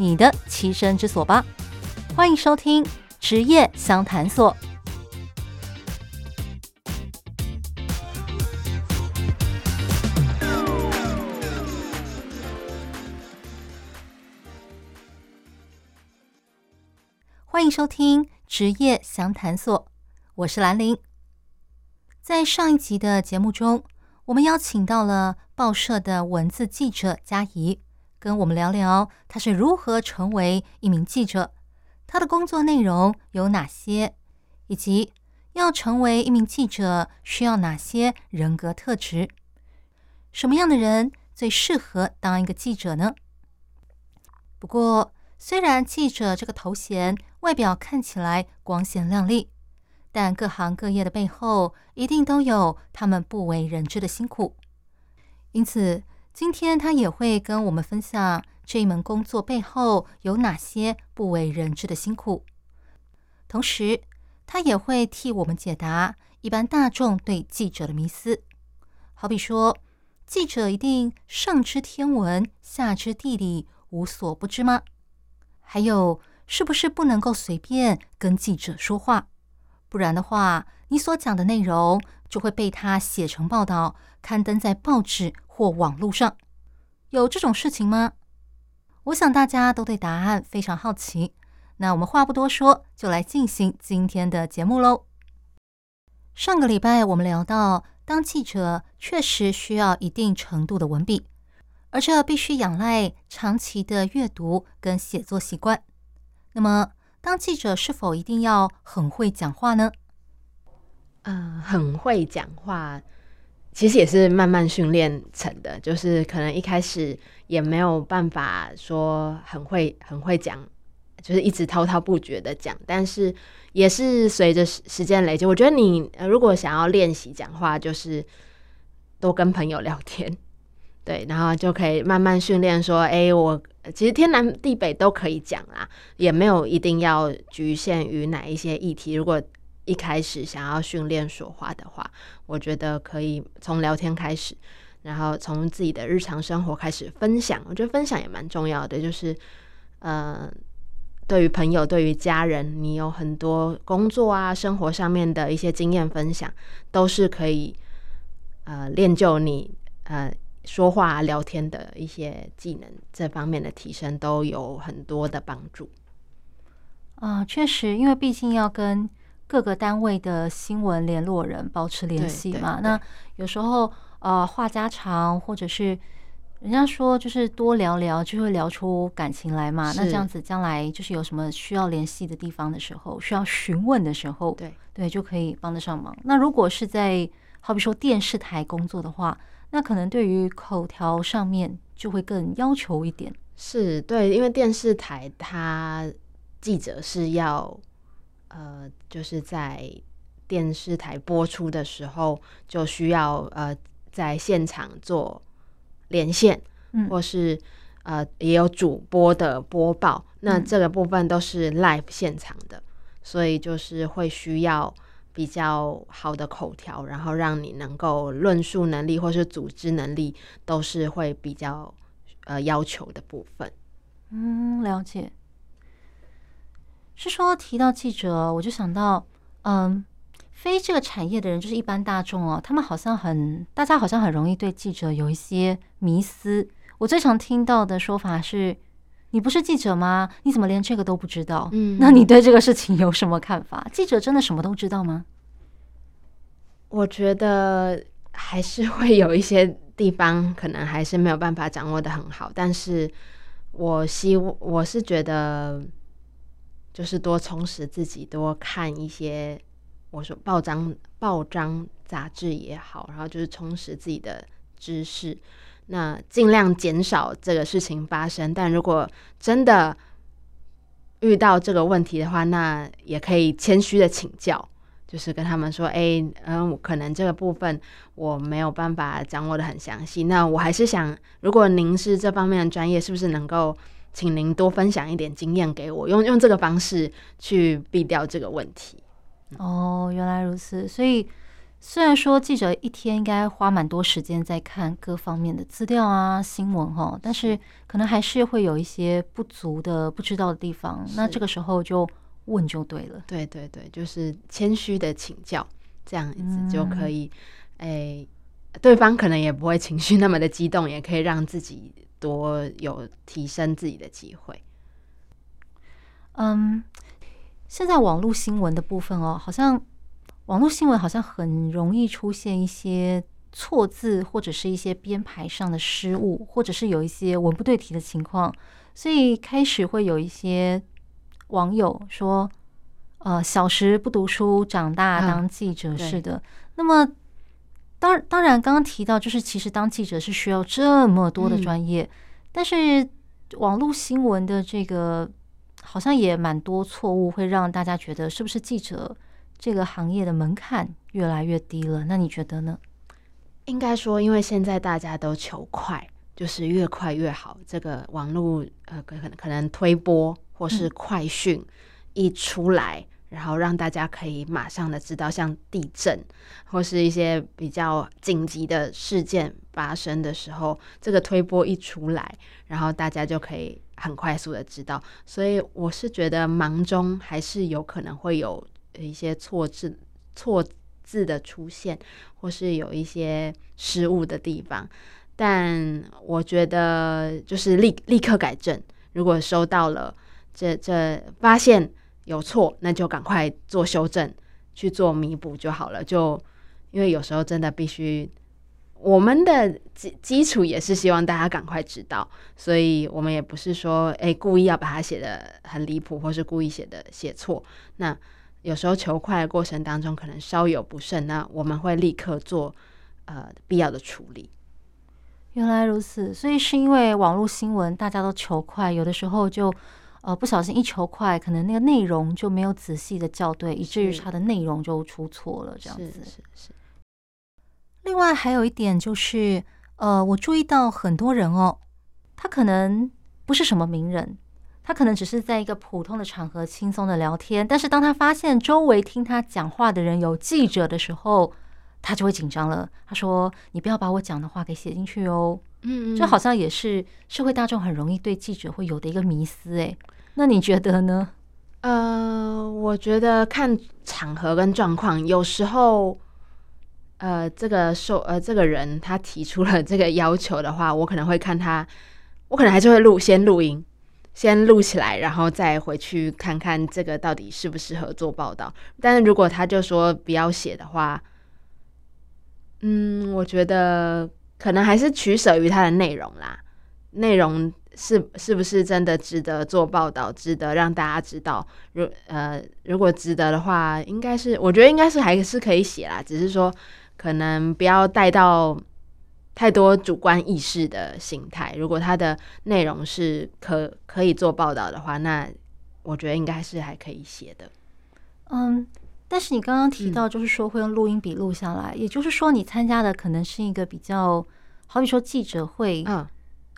你的栖身之所吧！欢迎收听职业相谈所。欢迎收听职业相谈所，我是兰玲。在上一集的节目中，我们邀请到了报社的文字记者佳怡，跟我们聊聊他是如何成为一名记者，他的工作内容有哪些，以及要成为一名记者需要哪些人格特质，什么样的人最适合当一个记者呢？不过，虽然记者这个头衔外表看起来光鲜亮丽。但各行各业的背后，一定都有他们不为人知的辛苦。因此，今天他也会跟我们分享这一门工作背后有哪些不为人知的辛苦。同时，他也会替我们解答一般大众对记者的迷思。好比说，记者一定上知天文，下知地理，无所不知吗？还有，是不是不能够随便跟记者说话？不然的话，你所讲的内容就会被他写成报道，刊登在报纸或网络上。有这种事情吗？我想大家都对答案非常好奇。那我们话不多说，就来进行今天的节目喽。上个礼拜我们聊到，当记者确实需要一定程度的文笔，而这必须仰赖长期的阅读跟写作习惯。那么，当记者是否一定要很会讲话呢？嗯、很会讲话，其实也是慢慢训练成的。就是可能一开始也没有办法说很会很会讲，就是一直滔滔不绝的讲。但是也是随着时时间累积，我觉得你如果想要练习讲话，就是多跟朋友聊天。对，然后就可以慢慢训练说，哎，我其实天南地北都可以讲啊，也没有一定要局限于哪一些议题。如果一开始想要训练说话的话，我觉得可以从聊天开始，然后从自己的日常生活开始分享。我觉得分享也蛮重要的，就是呃，对于朋友、对于家人，你有很多工作啊、生活上面的一些经验分享，都是可以呃练就你呃。说话聊天的一些技能，这方面的提升都有很多的帮助。啊，确实，因为毕竟要跟各个单位的新闻联络人保持联系嘛。那有时候呃话家常，或者是人家说就是多聊聊就会聊出感情来嘛。那这样子将来就是有什么需要联系的地方的时候，需要询问的时候，对对，就可以帮得上忙。那如果是在好比说电视台工作的话，那可能对于口条上面就会更要求一点，是对，因为电视台它记者是要，呃，就是在电视台播出的时候就需要呃在现场做连线，嗯，或是呃也有主播的播报，那这个部分都是 live 现场的，所以就是会需要。比较好的口条，然后让你能够论述能力或是组织能力，都是会比较呃要求的部分。嗯，了解。是说提到记者，我就想到，嗯，非这个产业的人，就是一般大众哦，他们好像很，大家好像很容易对记者有一些迷思。我最常听到的说法是：“你不是记者吗？你怎么连这个都不知道？”嗯，那你对这个事情有什么看法？记者真的什么都知道吗？我觉得还是会有一些地方可能还是没有办法掌握的很好，但是我希我是觉得，就是多充实自己，多看一些我说报章、报章杂志也好，然后就是充实自己的知识，那尽量减少这个事情发生。但如果真的遇到这个问题的话，那也可以谦虚的请教，就是跟他们说：“哎，嗯，可能这个部分我没有办法掌握得很详细。那我还是想，如果您是这方面的专业，是不是能够请您多分享一点经验给我，用用这个方式去避掉这个问题？”哦，原来如此。所以虽然说记者一天应该花蛮多时间在看各方面的资料啊、新闻哈，但是可能还是会有一些不足的、不知道的地方。那这个时候就问就对了。对对对，就是谦虚的请教，这样子就可以。哎、嗯，对方可能也不会情绪那么的激动，也可以让自己多有提升自己的机会。嗯。现在网络新闻的部分哦，好像网络新闻好像很容易出现一些错字，或者是一些编排上的失误，或者是有一些文不对题的情况，所以开始会有一些网友说：“呃，小时不读书，长大当记者似的。”那么，当当然，刚刚提到就是，其实当记者是需要这么多的专业，嗯、但是网络新闻的这个。好像也蛮多错误，会让大家觉得是不是记者这个行业的门槛越来越低了？那你觉得呢？应该说，因为现在大家都求快，就是越快越好。这个网络呃，可能可能推播或是快讯一出来，嗯，然后让大家可以马上的知道，像地震或是一些比较紧急的事件发生的时候，这个推播一出来，然后大家就可以。很快速的知道，所以我是觉得忙中还是有可能会有一些错字、错字的出现，或是有一些失误的地方。但我觉得就是立立刻改正。如果收到了这这发现有错，那就赶快做修正，去做弥补就好了。就因为有时候真的必须。我们的基基础也是希望大家赶快知道，所以我们也不是说诶故意要把它写得很离谱，或是故意写的写错。那有时候求快的过程当中，可能稍有不慎，那我们会立刻做呃必要的处理。原来如此，所以是因为网络新闻大家都求快，有的时候就呃不小心一球快，可能那个内容就没有仔细的校对，以至于它的内容就出错了，这样子。是是是。另外还有一点就是，呃，我注意到很多人哦，他可能不是什么名人，他可能只是在一个普通的场合轻松的聊天，但是当他发现周围听他讲话的人有记者的时候，他就会紧张了。他说：“你不要把我讲的话给写进去哦。”嗯，这好像也是社会大众很容易对记者会有的一个迷思。哎，那你觉得呢？呃，我觉得看场合跟状况，有时候。呃，这个受呃，这个人他提出了这个要求的话，我可能会看他，我可能还是会录，先录音，先录起来，然后再回去看看这个到底适不适合做报道。但是如果他就说不要写的话，嗯，我觉得可能还是取舍于它的内容啦，内容是是不是真的值得做报道，值得让大家知道？如呃，如果值得的话，应该是我觉得应该是还是可以写啦，只是说。可能不要带到太多主观意识的心态。如果它的内容是可可以做报道的话，那我觉得应该是还可以写的。嗯，但是你刚刚提到，就是说会用录音笔录下来，嗯，也就是说你参加的可能是一个比较，好比说记者会、嗯、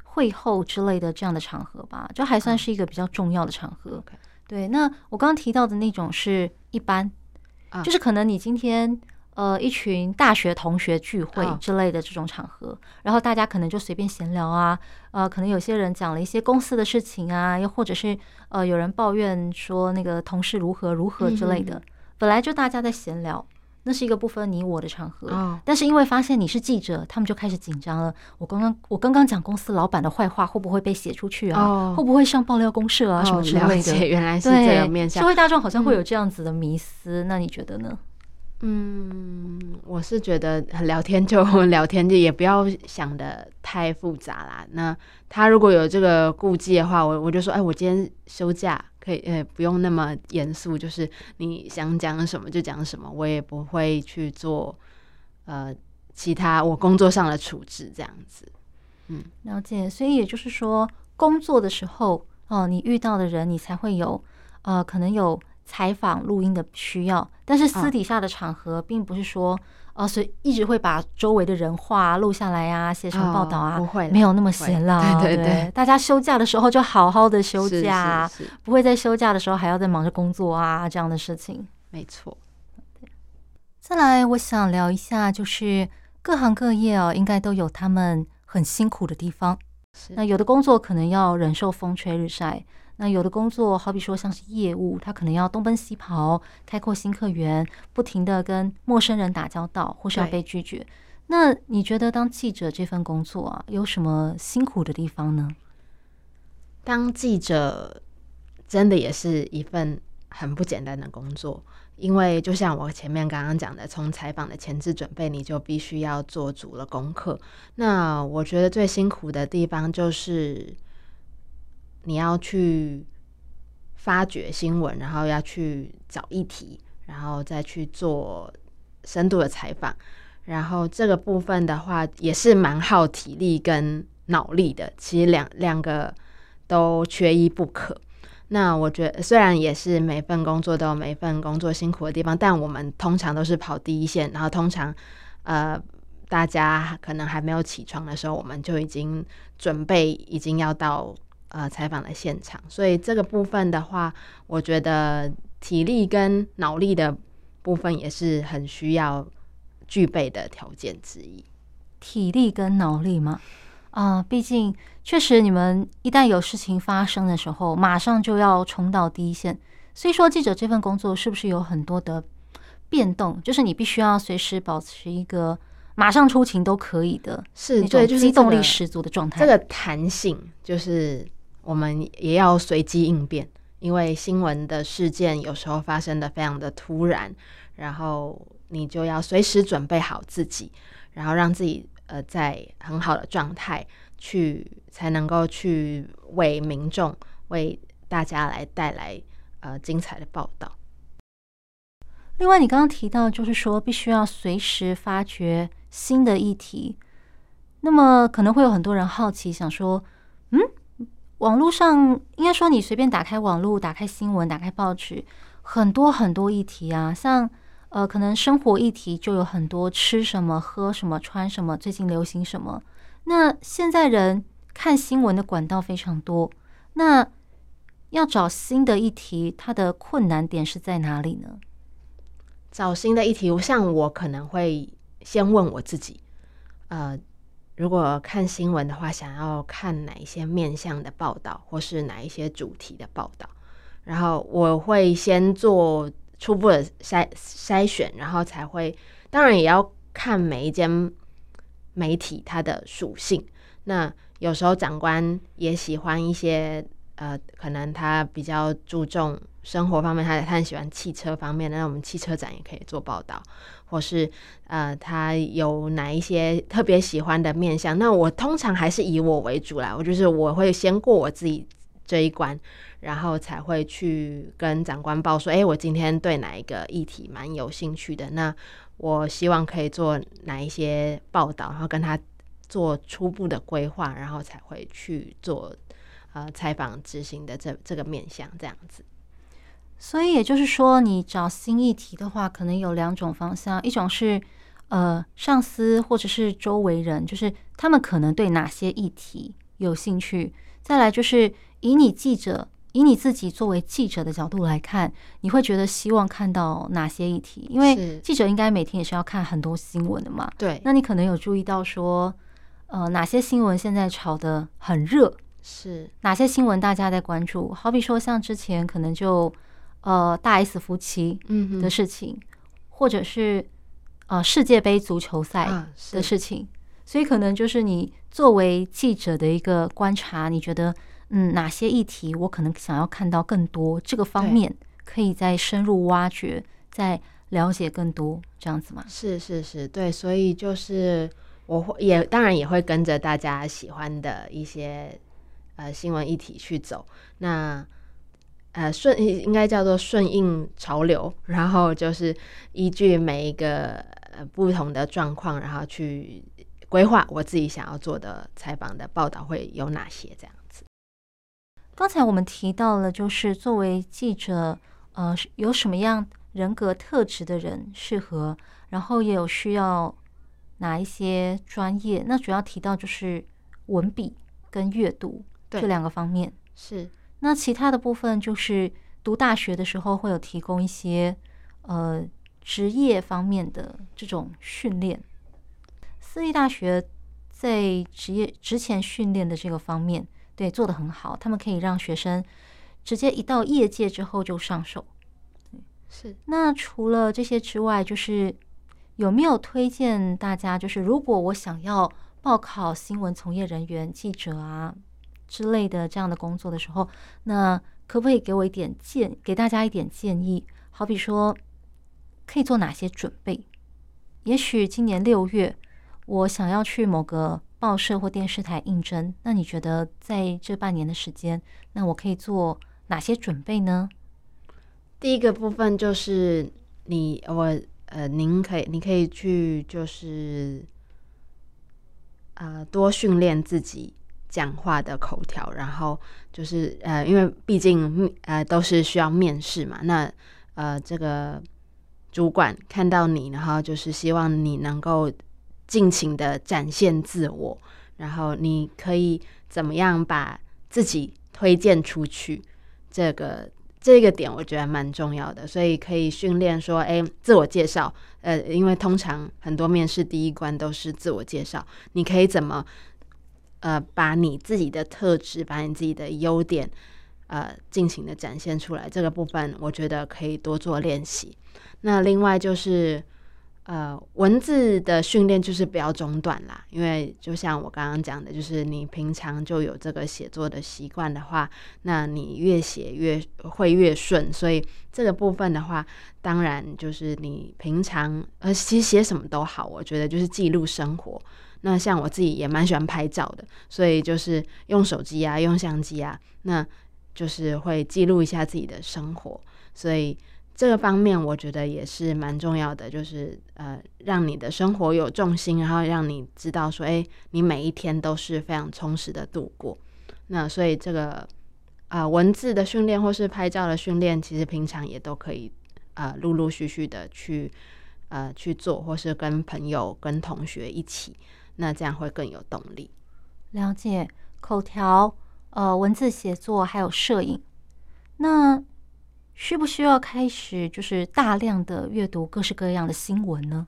会后之类的这样的场合吧，就还算是一个比较重要的场合。嗯、对，那我刚刚提到的那种是一般，嗯、就是可能你今天。呃，一群大学同学聚会之类的这种场合，oh. 然后大家可能就随便闲聊啊，呃，可能有些人讲了一些公司的事情啊，又或者是呃，有人抱怨说那个同事如何如何之类的。Mm -hmm. 本来就大家在闲聊，那是一个不分你我的场合。Oh. 但是因为发现你是记者，他们就开始紧张了。我刚刚我刚刚讲公司老板的坏话，会不会被写出去啊？Oh. 会不会上爆料公社啊？Oh. 什么之类的？原来是这个面向。社会大众好像会有这样子的迷思，嗯、那你觉得呢？嗯，我是觉得聊天就 聊天，就也不要想的太复杂啦。那他如果有这个顾忌的话，我我就说，哎，我今天休假，可以，呃，不用那么严肃，就是你想讲什么就讲什么，我也不会去做呃其他我工作上的处置这样子。嗯，了解。所以也就是说，工作的时候哦，你遇到的人，你才会有呃，可能有采访录音的需要。但是私底下的场合，并不是说哦，所以一直会把周围的人话录下来啊，写成报道啊，不会，没有那么闲了。对对对，大家休假的时候就好好的休假，是是是，不会在休假的时候还要在忙着工作啊这样的事情。没错。再来，我想聊一下，就是各行各业哦，应该都有他们很辛苦的地方。是那有的工作可能要忍受风吹日晒，那有的工作好比说像是业务，他可能要东奔西跑，开阔新客源，不停的跟陌生人打交道，或是要被拒绝。那你觉得当记者这份工作啊，有什么辛苦的地方呢？当记者真的也是一份很不简单的工作。因为就像我前面刚刚讲的，从采访的前置准备，你就必须要做足了功课。那我觉得最辛苦的地方就是你要去发掘新闻，然后要去找议题，然后再去做深度的采访。然后这个部分的话，也是蛮耗体力跟脑力的。其实两两个都缺一不可。那我觉得，虽然也是每份工作都有每份工作辛苦的地方，但我们通常都是跑第一线，然后通常，呃，大家可能还没有起床的时候，我们就已经准备，已经要到呃采访的现场。所以这个部分的话，我觉得体力跟脑力的部分也是很需要具备的条件之一。体力跟脑力吗？啊，毕竟确实，你们一旦有事情发生的时候，马上就要冲到第一线。所以说，记者这份工作是不是有很多的变动？就是你必须要随时保持一个马上出勤都可以的，是对，就是机动力十足的状态。这个弹性就是我们也要随机应变，因为新闻的事件有时候发生的非常的突然，然后你就要随时准备好自己，然后让自己。呃，在很好的状态去，才能够去为民众、为大家来带来呃精彩的报道。另外，你刚刚提到，就是说必须要随时发掘新的议题。那么，可能会有很多人好奇，想说，嗯，网络上应该说你随便打开网络、打开新闻、打开报纸，很多很多议题啊，像。呃，可能生活议题就有很多，吃什么、喝什么、穿什么，最近流行什么。那现在人看新闻的管道非常多，那要找新的议题，它的困难点是在哪里呢？找新的议题，像我可能会先问我自己，呃，如果看新闻的话，想要看哪一些面向的报道，或是哪一些主题的报道，然后我会先做。初步的筛筛选，然后才会，当然也要看每一间媒体它的属性。那有时候长官也喜欢一些，呃，可能他比较注重生活方面，他他很喜欢汽车方面，那我们汽车展也可以做报道，或是呃，他有哪一些特别喜欢的面相。那我通常还是以我为主啦，我就是我会先过我自己这一关。然后才会去跟长官报说，哎，我今天对哪一个议题蛮有兴趣的，那我希望可以做哪一些报道，然后跟他做初步的规划，然后才会去做呃采访执行的这这个面向这样子。所以也就是说，你找新议题的话，可能有两种方向，一种是呃上司或者是周围人，就是他们可能对哪些议题有兴趣，再来就是以你记者。以你自己作为记者的角度来看，你会觉得希望看到哪些议题？因为记者应该每天也是要看很多新闻的嘛。对，那你可能有注意到说，呃，哪些新闻现在炒得很热？是哪些新闻大家在关注？好比说像之前可能就呃大 S 夫妻的事情，嗯、或者是呃世界杯足球赛的事情，啊、所以可能就是你作为记者的一个观察，你觉得。嗯，哪些议题我可能想要看到更多？这个方面可以再深入挖掘，再了解更多，这样子吗？是是是，对，所以就是我会也当然也会跟着大家喜欢的一些呃新闻议题去走。那呃顺应该叫做顺应潮流，然后就是依据每一个呃不同的状况，然后去规划我自己想要做的采访的报道会有哪些这样子。刚才我们提到了，就是作为记者，呃，有什么样人格特质的人适合，然后也有需要哪一些专业。那主要提到就是文笔跟阅读这两个方面。是。那其他的部分就是读大学的时候会有提供一些呃职业方面的这种训练。私立大学在职业职前训练的这个方面，对，做得很好。他们可以让学生直接一到业界之后就上手。是。那除了这些之外，就是有没有推荐大家？就是如果我想要报考新闻从业人员、记者啊。之类的这样的工作的时候，那可不可以给我一点建，给大家一点建议？好比说，可以做哪些准备？也许今年六月，我想要去某个报社或电视台应征，那你觉得在这半年的时间，那我可以做哪些准备呢？第一个部分就是你我呃，您可以你可以去就是呃，多训练自己。讲话的口条，然后就是呃，因为毕竟呃都是需要面试嘛，那呃这个主管看到你，然后就是希望你能够尽情的展现自我，然后你可以怎么样把自己推荐出去，这个这个点我觉得蛮重要的，所以可以训练说，哎，自我介绍，呃，因为通常很多面试第一关都是自我介绍，你可以怎么？呃，把你自己的特质，把你自己的优点，呃，尽情的展现出来。这个部分，我觉得可以多做练习。那另外就是，呃，文字的训练就是不要中断啦。因为就像我刚刚讲的，就是你平常就有这个写作的习惯的话，那你越写越会越顺。所以这个部分的话，当然就是你平常呃，其实写什么都好，我觉得就是记录生活。那像我自己也蛮喜欢拍照的，所以就是用手机啊，用相机啊，那就是会记录一下自己的生活。所以这个方面我觉得也是蛮重要的，就是呃，让你的生活有重心，然后让你知道说，哎，你每一天都是非常充实的度过。那所以这个啊、文字的训练或是拍照的训练，其实平常也都可以啊、陆陆续续的去呃去做，或是跟朋友、跟同学一起。那这样会更有动力。了解口条、呃，文字写作还有摄影，那需不需要开始就是大量的阅读各式各样的新闻呢？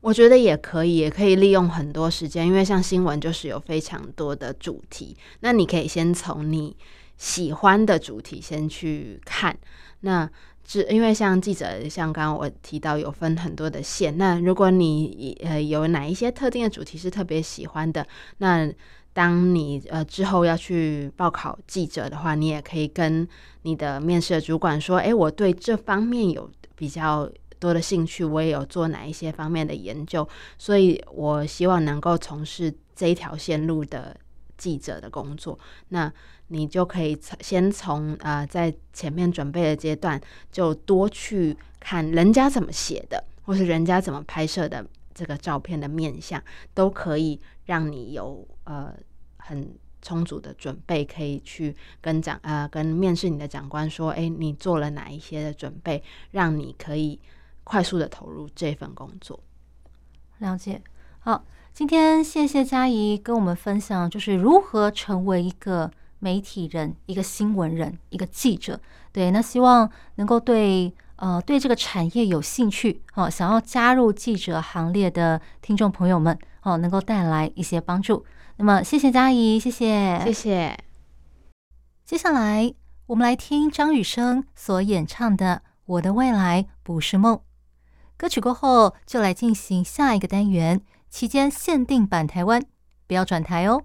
我觉得也可以，也可以利用很多时间，因为像新闻就是有非常多的主题，那你可以先从你喜欢的主题先去看。那是因为像记者，像刚刚我提到有分很多的线。那如果你呃有哪一些特定的主题是特别喜欢的，那当你呃之后要去报考记者的话，你也可以跟你的面试的主管说：“诶，我对这方面有比较多的兴趣，我也有做哪一些方面的研究，所以我希望能够从事这一条线路的记者的工作。”那你就可以先从呃，在前面准备的阶段，就多去看人家怎么写的，或是人家怎么拍摄的这个照片的面相，都可以让你有呃很充足的准备，可以去跟长呃跟面试你的长官说，哎，你做了哪一些的准备，让你可以快速的投入这份工作。了解。好，今天谢谢佳怡跟我们分享，就是如何成为一个。媒体人，一个新闻人，一个记者，对，那希望能够对呃对这个产业有兴趣哦，想要加入记者行列的听众朋友们哦，能够带来一些帮助。那么，谢谢佳怡，谢谢，谢谢。接下来，我们来听张雨生所演唱的《我的未来不是梦》歌曲过后，就来进行下一个单元，期间限定版台湾，不要转台哦。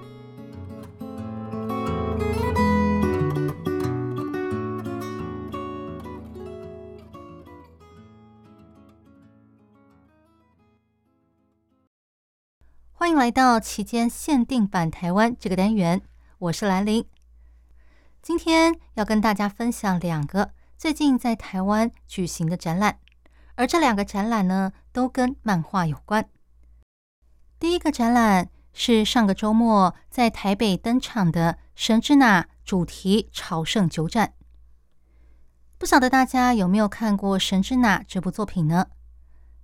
欢迎来到期间限定版台湾这个单元，我是兰陵。今天要跟大家分享两个最近在台湾举行的展览，而这两个展览呢，都跟漫画有关。第一个展览是上个周末在台北登场的《神之那》主题朝圣酒展。不晓得大家有没有看过《神之那》这部作品呢？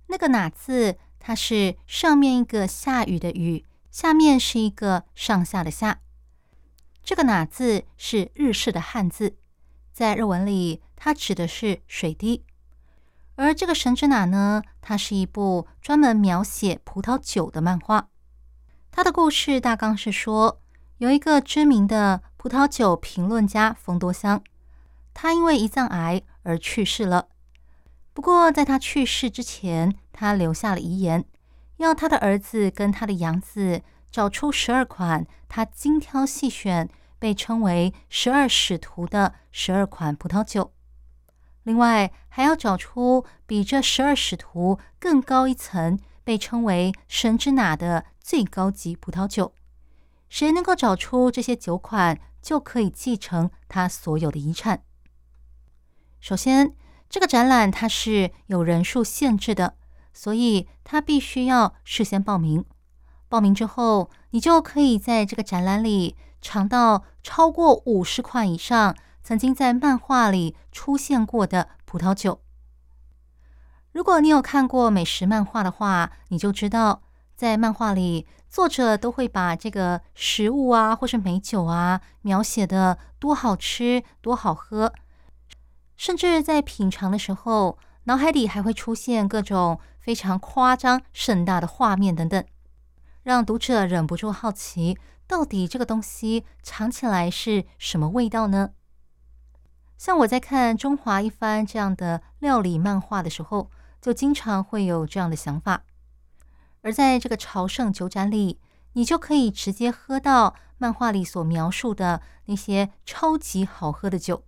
那个“哪”字。它是上面一个下雨的雨，下面是一个上下的下。这个“哪”字是日式的汉字，在日文里，它指的是水滴。而这个《神之哪》呢，它是一部专门描写葡萄酒的漫画。它的故事大纲是说，有一个知名的葡萄酒评论家丰多香，他因为胰脏癌而去世了。不过，在他去世之前，他留下了遗言，要他的儿子跟他的养子找出十二款他精挑细选、被称为“十二使徒”的十二款葡萄酒。另外，还要找出比这十二使徒更高一层、被称为“神之哪”的最高级葡萄酒。谁能够找出这些酒款，就可以继承他所有的遗产。首先，这个展览它是有人数限制的，所以它必须要事先报名。报名之后，你就可以在这个展览里尝到超过五十款以上曾经在漫画里出现过的葡萄酒。如果你有看过美食漫画的话，你就知道，在漫画里，作者都会把这个食物啊，或是美酒啊，描写的多好吃、多好喝。甚至在品尝的时候，脑海里还会出现各种非常夸张、盛大的画面等等，让读者忍不住好奇，到底这个东西尝起来是什么味道呢？像我在看《中华一番》这样的料理漫画的时候，就经常会有这样的想法。而在这个朝圣酒展里，你就可以直接喝到漫画里所描述的那些超级好喝的酒。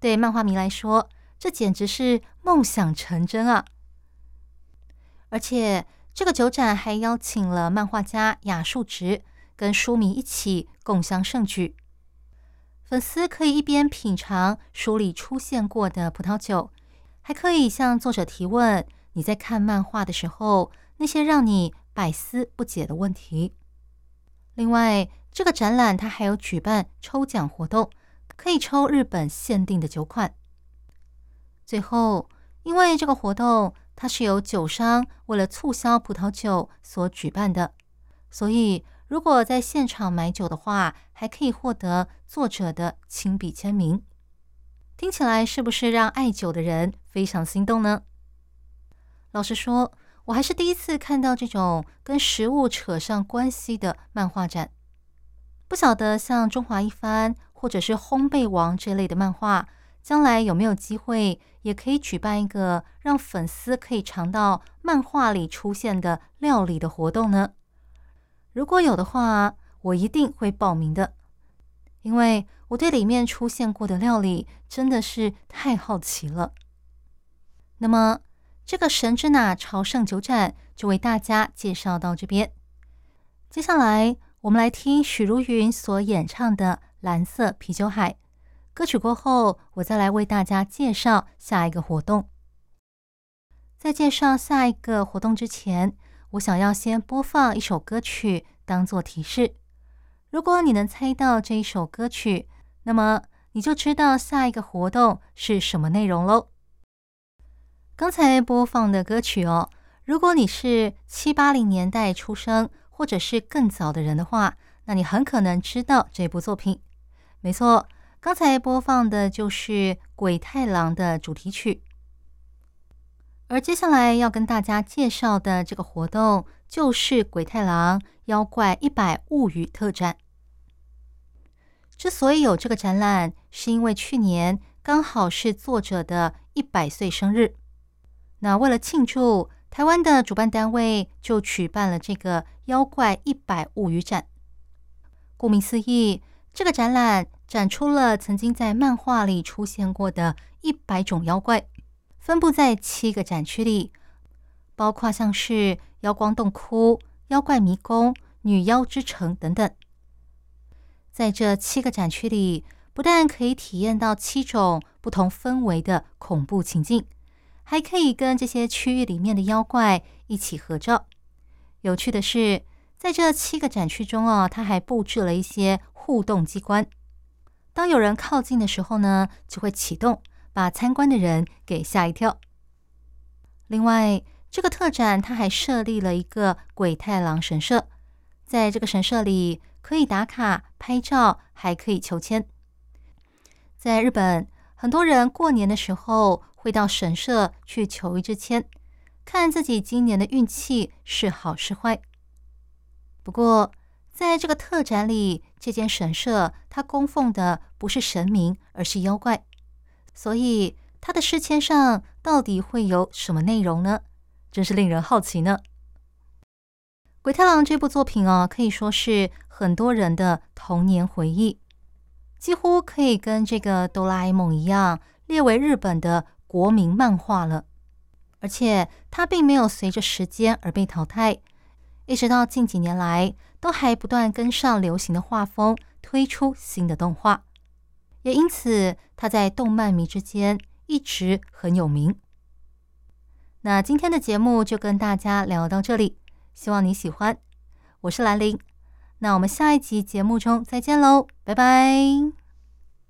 对漫画迷来说，这简直是梦想成真啊！而且，这个酒展还邀请了漫画家雅树直跟书迷一起共襄盛举。粉丝可以一边品尝书里出现过的葡萄酒，还可以向作者提问你在看漫画的时候那些让你百思不解的问题。另外，这个展览它还有举办抽奖活动。可以抽日本限定的酒款。最后，因为这个活动它是由酒商为了促销葡萄酒所举办的，所以如果在现场买酒的话，还可以获得作者的亲笔签名。听起来是不是让爱酒的人非常心动呢？老实说，我还是第一次看到这种跟食物扯上关系的漫画展。不晓得像《中华一番》。或者是烘焙王这类的漫画，将来有没有机会也可以举办一个让粉丝可以尝到漫画里出现的料理的活动呢？如果有的话，我一定会报名的，因为我对里面出现过的料理真的是太好奇了。那么，这个神之雫朝圣酒展就为大家介绍到这边。接下来，我们来听许茹芸所演唱的。蓝色啤酒海歌曲过后，我再来为大家介绍下一个活动。在介绍下一个活动之前，我想要先播放一首歌曲当做提示。如果你能猜到这一首歌曲，那么你就知道下一个活动是什么内容喽。刚才播放的歌曲哦，如果你是七八零年代出生，或者是更早的人的话，那你很可能知道这部作品。没错，刚才播放的就是《鬼太郎》的主题曲。而接下来要跟大家介绍的这个活动，就是《鬼太郎妖怪一百物语》特展。之所以有这个展览，是因为去年刚好是作者的一百岁生日。那为了庆祝，台湾的主办单位就举办了这个“妖怪一百物语展”。顾名思义，这个展览展出了曾经在漫画里出现过的一百种妖怪，分布在七个展区里，包括像是妖光洞窟、妖怪迷宫、女妖之城等等。在这七个展区里，不但可以体验到七种不同氛围的恐怖情境。还可以跟这些区域里面的妖怪一起合照。有趣的是，在这七个展区中哦，它还布置了一些互动机关。当有人靠近的时候呢，就会启动，把参观的人给吓一跳。另外，这个特展它还设立了一个鬼太郎神社，在这个神社里可以打卡、拍照，还可以求签。在日本，很多人过年的时候，会到神社去求一支签，看自己今年的运气是好是坏。不过，在这个特展里，这间神社它供奉的不是神明，而是妖怪，所以它的诗签上到底会有什么内容呢？真是令人好奇呢。鬼太郎这部作品哦，可以说是很多人的童年回忆，几乎可以跟这个哆啦 A 梦一样，列为日本的。国民漫画了，而且它并没有随着时间而被淘汰，一直到近几年来都还不断跟上流行的画风，推出新的动画，也因此它在动漫迷之间一直很有名。那今天的节目就跟大家聊到这里，希望你喜欢。我是兰陵，那我们下一集节目中再见喽，拜拜。